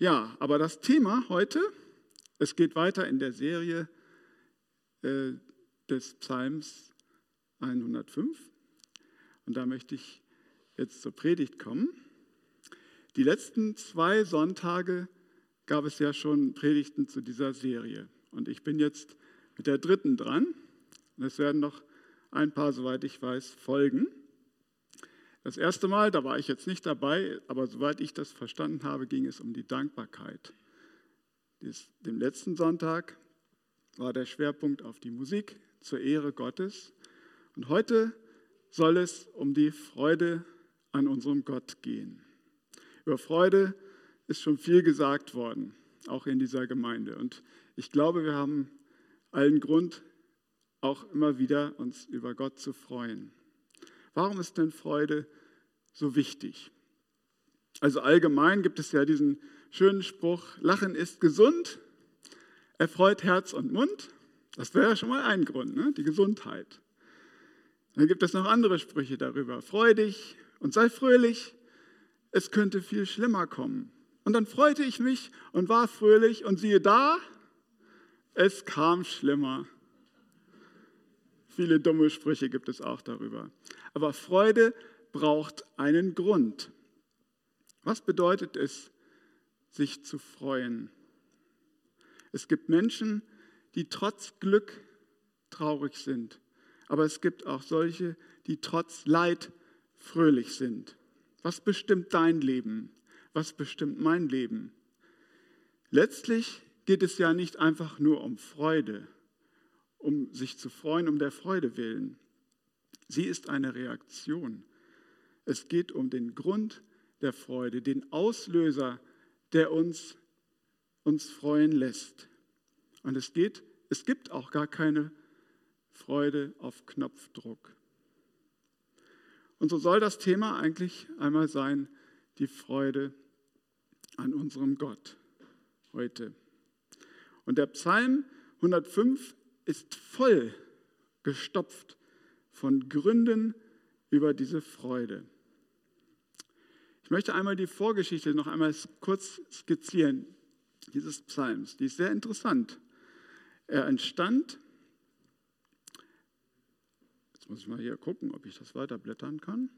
Ja, aber das Thema heute, es geht weiter in der Serie äh, des Psalms 105. Und da möchte ich jetzt zur Predigt kommen. Die letzten zwei Sonntage gab es ja schon Predigten zu dieser Serie. Und ich bin jetzt mit der dritten dran. Und es werden noch ein paar, soweit ich weiß, folgen. Das erste Mal, da war ich jetzt nicht dabei, aber soweit ich das verstanden habe, ging es um die Dankbarkeit. Dem letzten Sonntag war der Schwerpunkt auf die Musik zur Ehre Gottes. Und heute soll es um die Freude an unserem Gott gehen. Über Freude ist schon viel gesagt worden, auch in dieser Gemeinde. Und ich glaube, wir haben allen Grund, auch immer wieder uns über Gott zu freuen. Warum ist denn Freude so wichtig? Also allgemein gibt es ja diesen schönen Spruch, Lachen ist gesund, erfreut Herz und Mund. Das wäre ja schon mal ein Grund, ne? die Gesundheit. Dann gibt es noch andere Sprüche darüber. Freu dich und sei fröhlich, es könnte viel schlimmer kommen. Und dann freute ich mich und war fröhlich und siehe da, es kam schlimmer. Viele dumme Sprüche gibt es auch darüber. Aber Freude braucht einen Grund. Was bedeutet es, sich zu freuen? Es gibt Menschen, die trotz Glück traurig sind. Aber es gibt auch solche, die trotz Leid fröhlich sind. Was bestimmt dein Leben? Was bestimmt mein Leben? Letztlich geht es ja nicht einfach nur um Freude, um sich zu freuen, um der Freude willen. Sie ist eine Reaktion. Es geht um den Grund der Freude, den Auslöser, der uns, uns freuen lässt. Und es geht, es gibt auch gar keine Freude auf Knopfdruck. Und so soll das Thema eigentlich einmal sein, die Freude an unserem Gott heute. Und der Psalm 105 ist voll gestopft von Gründen über diese Freude. Ich möchte einmal die Vorgeschichte noch einmal kurz skizzieren, dieses Psalms. Die ist sehr interessant. Er entstand, jetzt muss ich mal hier gucken, ob ich das weiterblättern kann.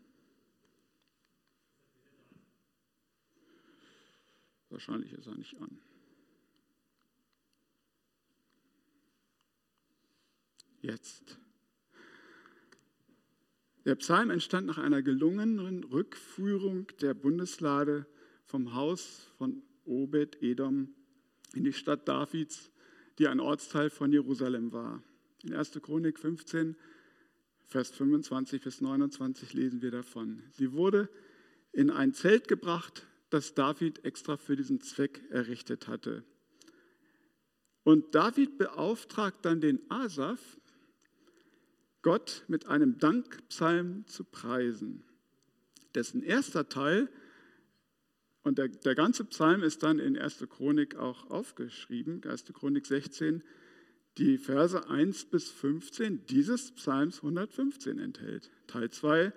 Wahrscheinlich ist er nicht an. jetzt. Der Psalm entstand nach einer gelungenen Rückführung der Bundeslade vom Haus von Obed Edom in die Stadt Davids, die ein Ortsteil von Jerusalem war. In 1. Chronik 15, Vers 25 bis 29 lesen wir davon. Sie wurde in ein Zelt gebracht, das David extra für diesen Zweck errichtet hatte. Und David beauftragt dann den Asaf, Gott mit einem Dankpsalm zu preisen. Dessen erster Teil, und der, der ganze Psalm ist dann in 1. Chronik auch aufgeschrieben, 1. Chronik 16, die Verse 1 bis 15 dieses Psalms 115 enthält. Teil 2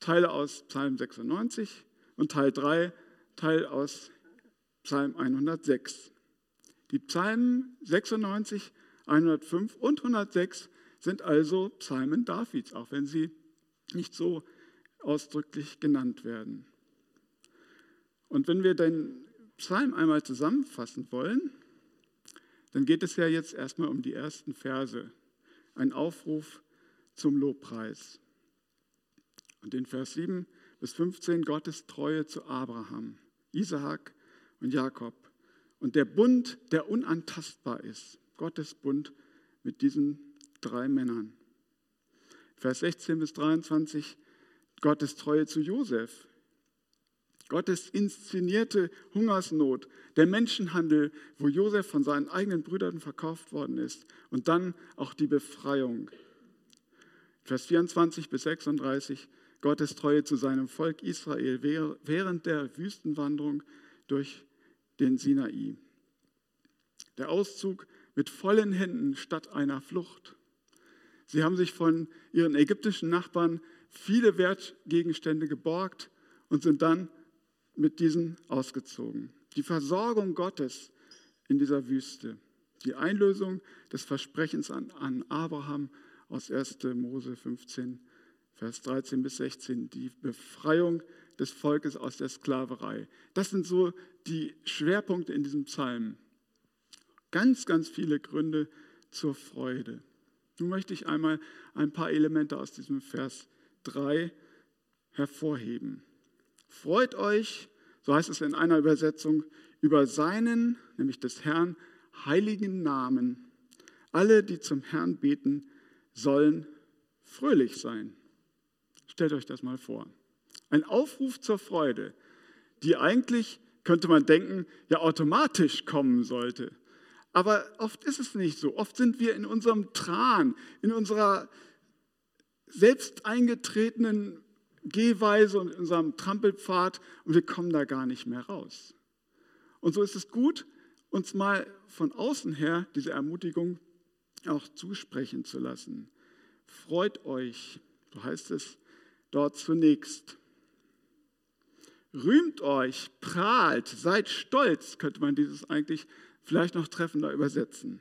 Teile aus Psalm 96 und Teil 3 Teil aus Psalm 106. Die Psalmen 96, 105 und 106 sind also Psalmen Davids, auch wenn sie nicht so ausdrücklich genannt werden. Und wenn wir den Psalm einmal zusammenfassen wollen, dann geht es ja jetzt erstmal um die ersten Verse, ein Aufruf zum Lobpreis. Und in Vers 7 bis 15 Gottes Treue zu Abraham, Isaak und Jakob und der Bund, der unantastbar ist, Gottes Bund mit diesen drei Männern. Vers 16 bis 23, Gottes Treue zu Josef. Gottes inszenierte Hungersnot, der Menschenhandel, wo Josef von seinen eigenen Brüdern verkauft worden ist und dann auch die Befreiung. Vers 24 bis 36, Gottes Treue zu seinem Volk Israel während der Wüstenwanderung durch den Sinai. Der Auszug mit vollen Händen statt einer Flucht. Sie haben sich von ihren ägyptischen Nachbarn viele Wertgegenstände geborgt und sind dann mit diesen ausgezogen. Die Versorgung Gottes in dieser Wüste. Die Einlösung des Versprechens an, an Abraham aus 1. Mose 15, Vers 13 bis 16. Die Befreiung des Volkes aus der Sklaverei. Das sind so die Schwerpunkte in diesem Psalm. Ganz, ganz viele Gründe zur Freude. Nun möchte ich einmal ein paar Elemente aus diesem Vers 3 hervorheben. Freut euch, so heißt es in einer Übersetzung, über seinen, nämlich des Herrn, heiligen Namen. Alle, die zum Herrn beten, sollen fröhlich sein. Stellt euch das mal vor. Ein Aufruf zur Freude, die eigentlich, könnte man denken, ja automatisch kommen sollte. Aber oft ist es nicht so. Oft sind wir in unserem Tran, in unserer selbst eingetretenen Gehweise und in unserem Trampelpfad und wir kommen da gar nicht mehr raus. Und so ist es gut, uns mal von außen her diese Ermutigung auch zusprechen zu lassen. Freut euch, so heißt es dort zunächst. Rühmt euch, prahlt, seid stolz, könnte man dieses eigentlich vielleicht noch treffender übersetzen.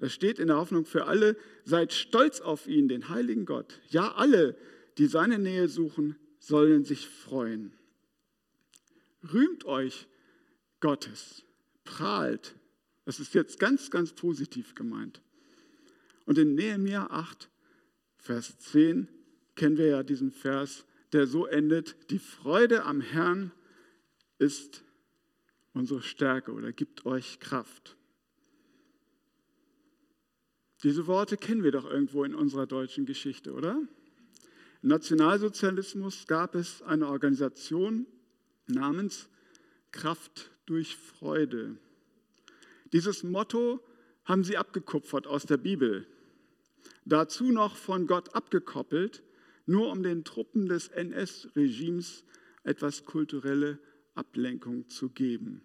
Das steht in der Hoffnung für alle, seid stolz auf ihn, den heiligen Gott. Ja, alle, die seine Nähe suchen, sollen sich freuen. Rühmt euch Gottes, prahlt. Das ist jetzt ganz, ganz positiv gemeint. Und in Nehemiah 8, Vers 10 kennen wir ja diesen Vers, der so endet, die Freude am Herrn ist unsere Stärke oder gibt euch Kraft. Diese Worte kennen wir doch irgendwo in unserer deutschen Geschichte, oder? Im Nationalsozialismus gab es eine Organisation namens Kraft durch Freude. Dieses Motto haben sie abgekupfert aus der Bibel. Dazu noch von Gott abgekoppelt, nur um den Truppen des NS-Regimes etwas kulturelle Ablenkung zu geben.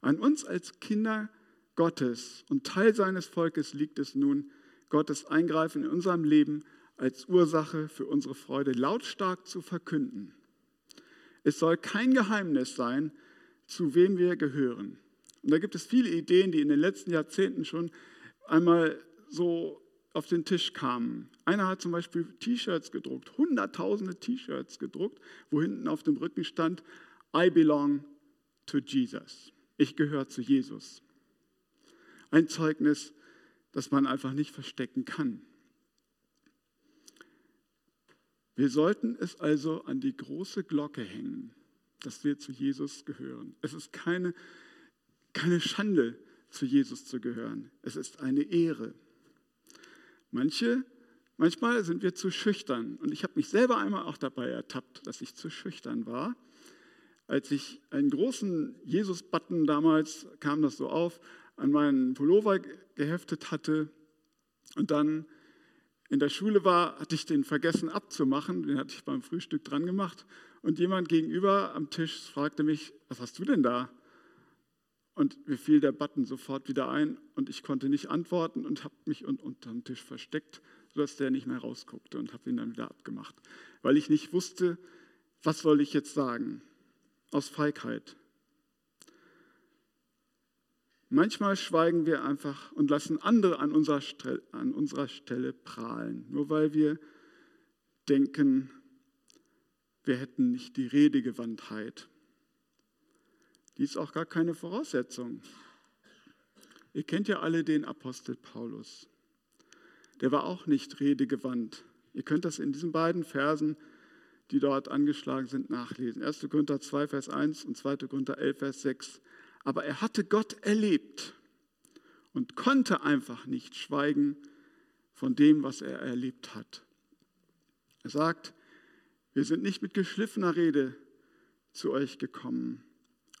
An uns als Kinder Gottes und Teil seines Volkes liegt es nun, Gottes Eingreifen in unserem Leben als Ursache für unsere Freude lautstark zu verkünden. Es soll kein Geheimnis sein, zu wem wir gehören. Und da gibt es viele Ideen, die in den letzten Jahrzehnten schon einmal so auf den Tisch kamen. Einer hat zum Beispiel T-Shirts gedruckt, hunderttausende T-Shirts gedruckt, wo hinten auf dem Rücken stand, I belong to Jesus. Ich gehöre zu Jesus. Ein Zeugnis, das man einfach nicht verstecken kann. Wir sollten es also an die große Glocke hängen, dass wir zu Jesus gehören. Es ist keine, keine Schande, zu Jesus zu gehören. Es ist eine Ehre. Manche, manchmal sind wir zu schüchtern. Und ich habe mich selber einmal auch dabei ertappt, dass ich zu schüchtern war. Als ich einen großen Jesus-Button damals, kam das so auf, an meinen Pullover geheftet hatte und dann in der Schule war, hatte ich den vergessen abzumachen. Den hatte ich beim Frühstück dran gemacht. Und jemand gegenüber am Tisch fragte mich, was hast du denn da? Und mir fiel der Button sofort wieder ein und ich konnte nicht antworten und habe mich unter dem Tisch versteckt, sodass der nicht mehr rausguckte und habe ihn dann wieder abgemacht, weil ich nicht wusste, was soll ich jetzt sagen, aus Feigheit. Manchmal schweigen wir einfach und lassen andere an unserer, Stelle, an unserer Stelle prahlen, nur weil wir denken, wir hätten nicht die Redegewandtheit. Die ist auch gar keine Voraussetzung. Ihr kennt ja alle den Apostel Paulus. Der war auch nicht redegewandt. Ihr könnt das in diesen beiden Versen, die dort angeschlagen sind, nachlesen. 1. Korinther 2, Vers 1 und 2. Korinther 11, Vers 6. Aber er hatte Gott erlebt und konnte einfach nicht schweigen von dem, was er erlebt hat. Er sagt, wir sind nicht mit geschliffener Rede zu euch gekommen.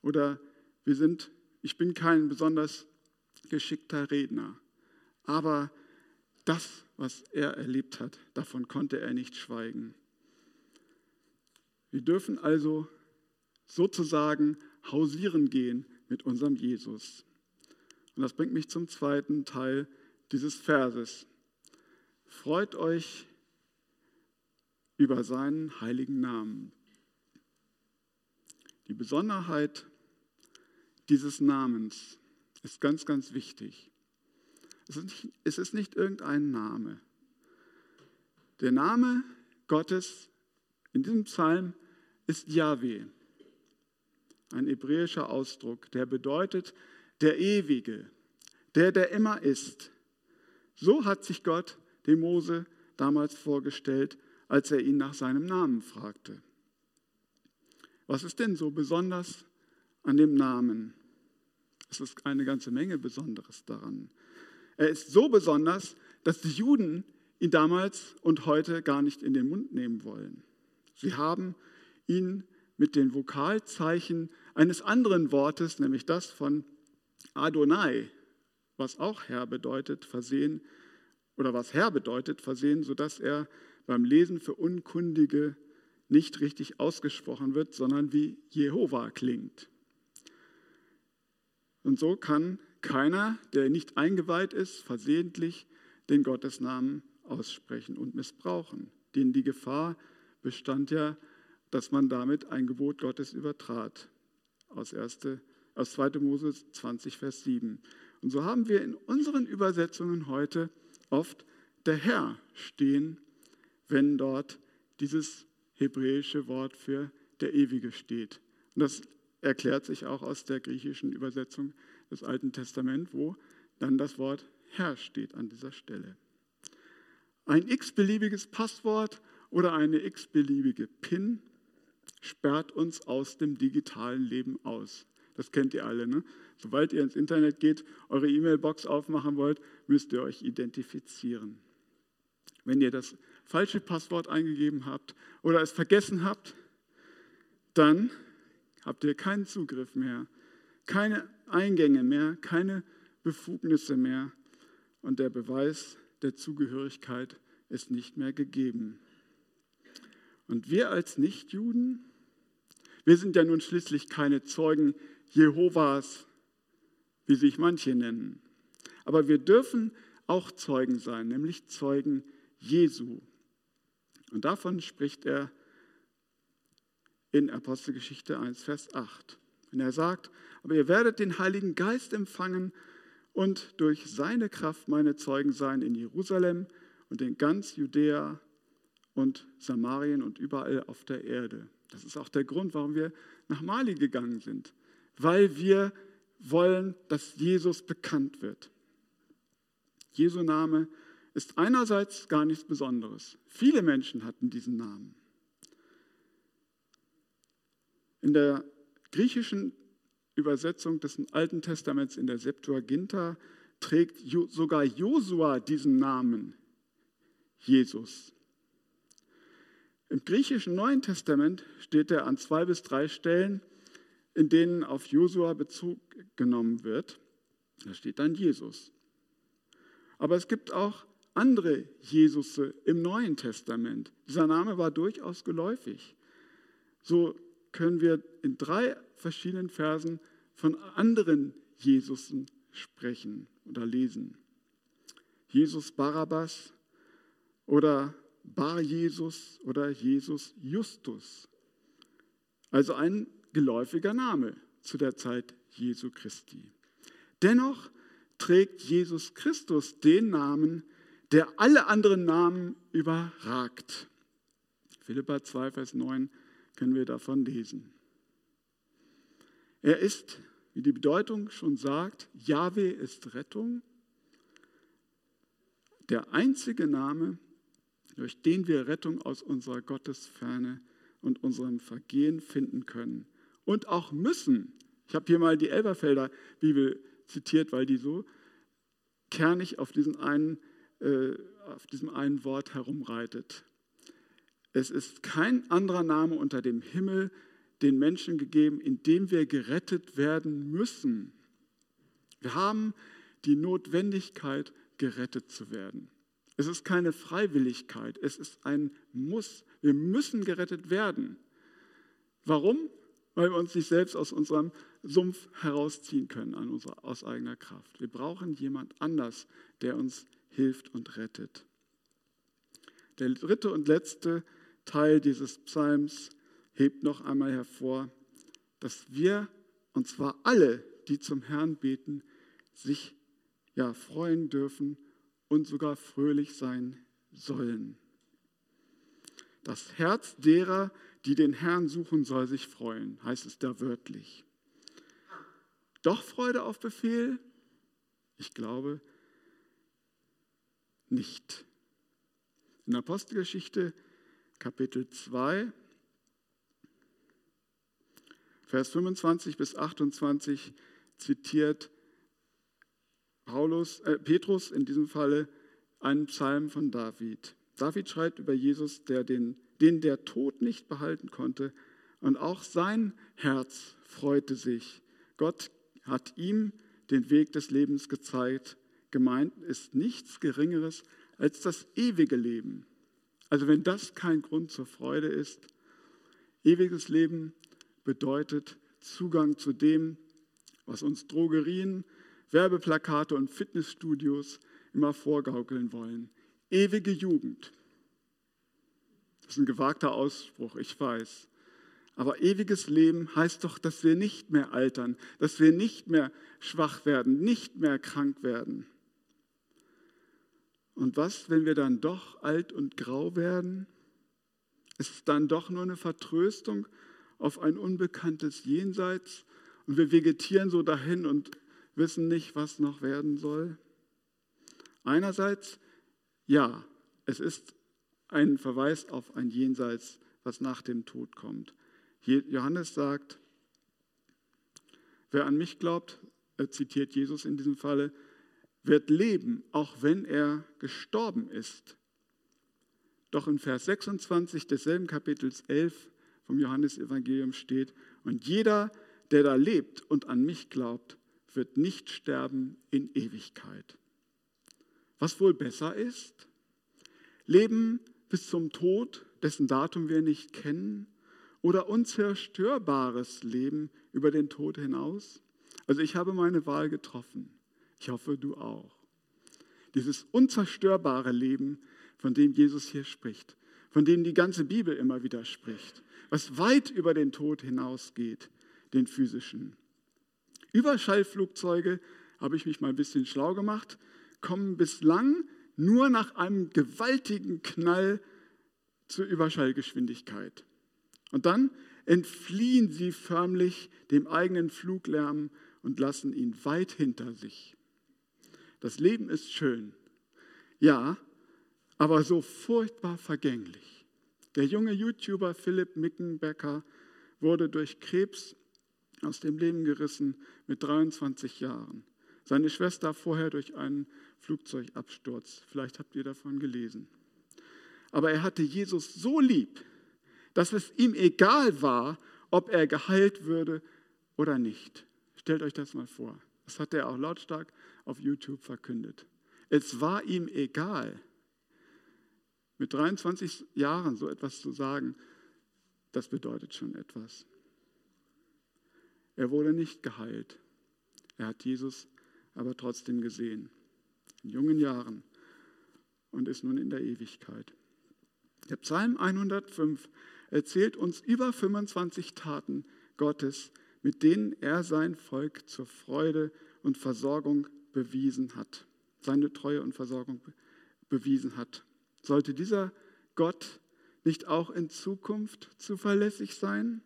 Oder wir sind, ich bin kein besonders geschickter Redner. Aber das, was er erlebt hat, davon konnte er nicht schweigen. Wir dürfen also sozusagen hausieren gehen mit unserem Jesus. Und das bringt mich zum zweiten Teil dieses Verses. Freut euch über seinen heiligen Namen. Die Besonderheit dieses Namens ist ganz, ganz wichtig. Es ist nicht, es ist nicht irgendein Name. Der Name Gottes in diesem Psalm ist Yahweh, ein hebräischer Ausdruck, der bedeutet der Ewige, der, der immer ist. So hat sich Gott dem Mose damals vorgestellt, als er ihn nach seinem Namen fragte. Was ist denn so besonders an dem Namen? Es ist eine ganze Menge Besonderes daran. Er ist so besonders, dass die Juden ihn damals und heute gar nicht in den Mund nehmen wollen. Sie haben ihn mit den Vokalzeichen eines anderen Wortes, nämlich das von Adonai, was auch Herr bedeutet, versehen oder was Herr bedeutet, versehen, sodass er beim Lesen für Unkundige nicht richtig ausgesprochen wird, sondern wie Jehova klingt. Und so kann keiner, der nicht eingeweiht ist, versehentlich den Gottesnamen aussprechen und missbrauchen. Denn die Gefahr bestand ja, dass man damit ein Gebot Gottes übertrat. Aus, erste, aus 2. Mose 20, Vers 7. Und so haben wir in unseren Übersetzungen heute oft der Herr stehen, wenn dort dieses hebräische Wort für der Ewige steht. Und das erklärt sich auch aus der griechischen Übersetzung des Alten Testaments, wo dann das Wort Herr steht an dieser Stelle. Ein x-beliebiges Passwort oder eine x-beliebige PIN sperrt uns aus dem digitalen Leben aus. Das kennt ihr alle. Ne? Sobald ihr ins Internet geht, eure E-Mail-Box aufmachen wollt, müsst ihr euch identifizieren. Wenn ihr das falsche Passwort eingegeben habt oder es vergessen habt, dann habt ihr keinen Zugriff mehr, keine Eingänge mehr, keine Befugnisse mehr und der Beweis der Zugehörigkeit ist nicht mehr gegeben. Und wir als Nichtjuden, wir sind ja nun schließlich keine Zeugen Jehovas, wie sich manche nennen. Aber wir dürfen auch Zeugen sein, nämlich Zeugen Jesu. Und davon spricht er in Apostelgeschichte 1, Vers 8. Wenn er sagt, aber ihr werdet den Heiligen Geist empfangen und durch seine Kraft meine Zeugen sein in Jerusalem und in ganz Judäa und Samarien und überall auf der Erde. Das ist auch der Grund, warum wir nach Mali gegangen sind, weil wir wollen, dass Jesus bekannt wird. Jesu Name ist einerseits gar nichts Besonderes. Viele Menschen hatten diesen Namen. In der griechischen Übersetzung des Alten Testaments in der Septuaginta trägt sogar Josua diesen Namen, Jesus. Im griechischen Neuen Testament steht er an zwei bis drei Stellen, in denen auf Josua Bezug genommen wird. Da steht dann Jesus. Aber es gibt auch andere Jesusse im Neuen Testament. Dieser Name war durchaus geläufig. So können wir in drei verschiedenen Versen von anderen Jesusen sprechen oder lesen. Jesus Barabbas oder Bar Jesus oder Jesus Justus. Also ein geläufiger Name zu der Zeit Jesu Christi. Dennoch trägt Jesus Christus den Namen, der alle anderen Namen überragt. Philippa 2, Vers 9 können wir davon lesen. Er ist, wie die Bedeutung schon sagt, Yahweh ist Rettung, der einzige Name, durch den wir Rettung aus unserer Gottesferne und unserem Vergehen finden können und auch müssen. Ich habe hier mal die Elberfelder Bibel zitiert, weil die so kernig auf, diesen einen, äh, auf diesem einen Wort herumreitet. Es ist kein anderer Name unter dem Himmel den Menschen gegeben, in dem wir gerettet werden müssen. Wir haben die Notwendigkeit, gerettet zu werden. Es ist keine Freiwilligkeit, es ist ein Muss. Wir müssen gerettet werden. Warum? Weil wir uns nicht selbst aus unserem Sumpf herausziehen können an unserer, aus eigener Kraft. Wir brauchen jemand anders, der uns hilft und rettet. Der dritte und letzte Teil dieses Psalms hebt noch einmal hervor, dass wir, und zwar alle, die zum Herrn beten, sich ja freuen dürfen und sogar fröhlich sein sollen. Das Herz derer, die den Herrn suchen, soll sich freuen, heißt es da wörtlich. Doch Freude auf Befehl? Ich glaube nicht. In Apostelgeschichte Kapitel 2, Vers 25 bis 28 zitiert Paulus, äh, Petrus in diesem Falle einen Psalm von David. David schreibt über Jesus, der den, den der Tod nicht behalten konnte, und auch sein Herz freute sich. Gott hat ihm den Weg des Lebens gezeigt. Gemeint ist nichts Geringeres als das ewige Leben. Also wenn das kein Grund zur Freude ist, ewiges Leben bedeutet Zugang zu dem, was uns Drogerien, Werbeplakate und Fitnessstudios immer vorgaukeln wollen. Ewige Jugend. Das ist ein gewagter Ausspruch, ich weiß. Aber ewiges Leben heißt doch, dass wir nicht mehr altern, dass wir nicht mehr schwach werden, nicht mehr krank werden. Und was, wenn wir dann doch alt und grau werden? Ist es dann doch nur eine Vertröstung auf ein unbekanntes Jenseits und wir vegetieren so dahin und wissen nicht, was noch werden soll? Einerseits, ja, es ist ein Verweis auf ein Jenseits, was nach dem Tod kommt. Johannes sagt, wer an mich glaubt, er zitiert Jesus in diesem Falle, wird leben, auch wenn er gestorben ist. Doch in Vers 26 desselben Kapitels 11 vom Johannesevangelium steht, und jeder, der da lebt und an mich glaubt, wird nicht sterben in Ewigkeit. Was wohl besser ist? Leben bis zum Tod, dessen Datum wir nicht kennen, oder unzerstörbares Leben über den Tod hinaus? Also ich habe meine Wahl getroffen. Ich hoffe, du auch. Dieses unzerstörbare Leben, von dem Jesus hier spricht, von dem die ganze Bibel immer wieder spricht, was weit über den Tod hinausgeht, den physischen. Überschallflugzeuge, habe ich mich mal ein bisschen schlau gemacht, kommen bislang nur nach einem gewaltigen Knall zur Überschallgeschwindigkeit. Und dann entfliehen sie förmlich dem eigenen Fluglärm und lassen ihn weit hinter sich. Das Leben ist schön, ja, aber so furchtbar vergänglich. Der junge YouTuber Philipp Mickenbecker wurde durch Krebs aus dem Leben gerissen mit 23 Jahren. Seine Schwester vorher durch einen Flugzeugabsturz. Vielleicht habt ihr davon gelesen. Aber er hatte Jesus so lieb, dass es ihm egal war, ob er geheilt würde oder nicht. Stellt euch das mal vor. Das hat er auch lautstark auf YouTube verkündet. Es war ihm egal. Mit 23 Jahren so etwas zu sagen, das bedeutet schon etwas. Er wurde nicht geheilt. Er hat Jesus aber trotzdem gesehen. In jungen Jahren und ist nun in der Ewigkeit. Der Psalm 105 erzählt uns über 25 Taten Gottes, mit denen er sein Volk zur Freude und Versorgung bewiesen hat. Seine Treue und Versorgung bewiesen hat. Sollte dieser Gott nicht auch in Zukunft zuverlässig sein?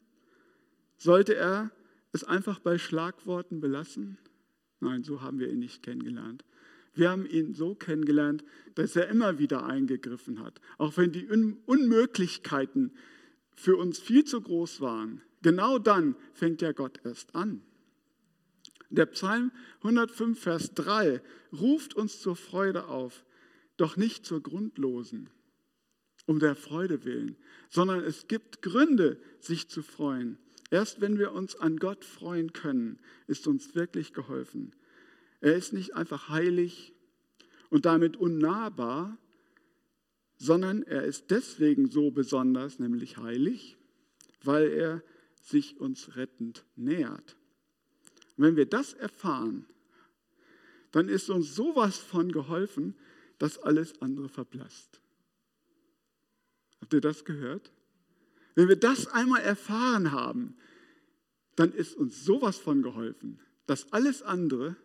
Sollte er es einfach bei Schlagworten belassen? Nein, so haben wir ihn nicht kennengelernt. Wir haben ihn so kennengelernt, dass er immer wieder eingegriffen hat. Auch wenn die Unmöglichkeiten für uns viel zu groß waren. Genau dann fängt ja Gott erst an. Der Psalm 105, Vers 3 ruft uns zur Freude auf, doch nicht zur grundlosen, um der Freude willen, sondern es gibt Gründe, sich zu freuen. Erst wenn wir uns an Gott freuen können, ist uns wirklich geholfen. Er ist nicht einfach heilig und damit unnahbar, sondern er ist deswegen so besonders, nämlich heilig, weil er sich uns rettend nähert. Und wenn wir das erfahren, dann ist uns sowas von geholfen, dass alles andere verblasst. Habt ihr das gehört? Wenn wir das einmal erfahren haben, dann ist uns sowas von geholfen, dass alles andere,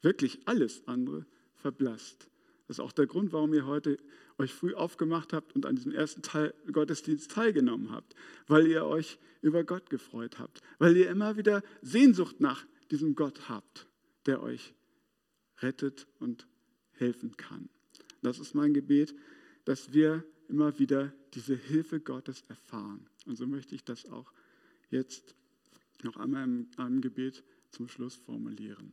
wirklich alles andere, verblasst. Das ist auch der Grund, warum ihr heute euch früh aufgemacht habt und an diesem ersten Teil Gottesdienst teilgenommen habt, weil ihr euch über Gott gefreut habt, weil ihr immer wieder Sehnsucht nach diesem Gott habt, der euch rettet und helfen kann. Das ist mein Gebet, dass wir immer wieder diese Hilfe Gottes erfahren. Und so möchte ich das auch jetzt noch einmal im, im Gebet zum Schluss formulieren.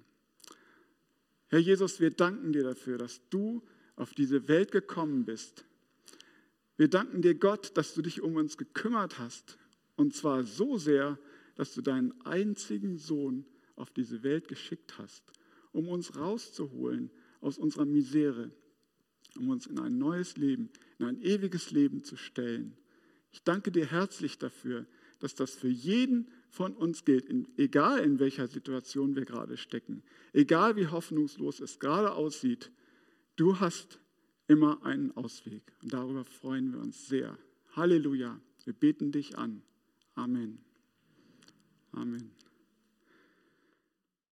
Herr Jesus, wir danken dir dafür, dass du auf diese Welt gekommen bist. Wir danken dir, Gott, dass du dich um uns gekümmert hast. Und zwar so sehr, dass du deinen einzigen Sohn auf diese Welt geschickt hast, um uns rauszuholen aus unserer Misere, um uns in ein neues Leben, in ein ewiges Leben zu stellen. Ich danke dir herzlich dafür, dass das für jeden von uns gilt, egal in welcher Situation wir gerade stecken, egal wie hoffnungslos es gerade aussieht, du hast immer einen Ausweg. Und darüber freuen wir uns sehr. Halleluja. Wir beten dich an. Amen. Amen.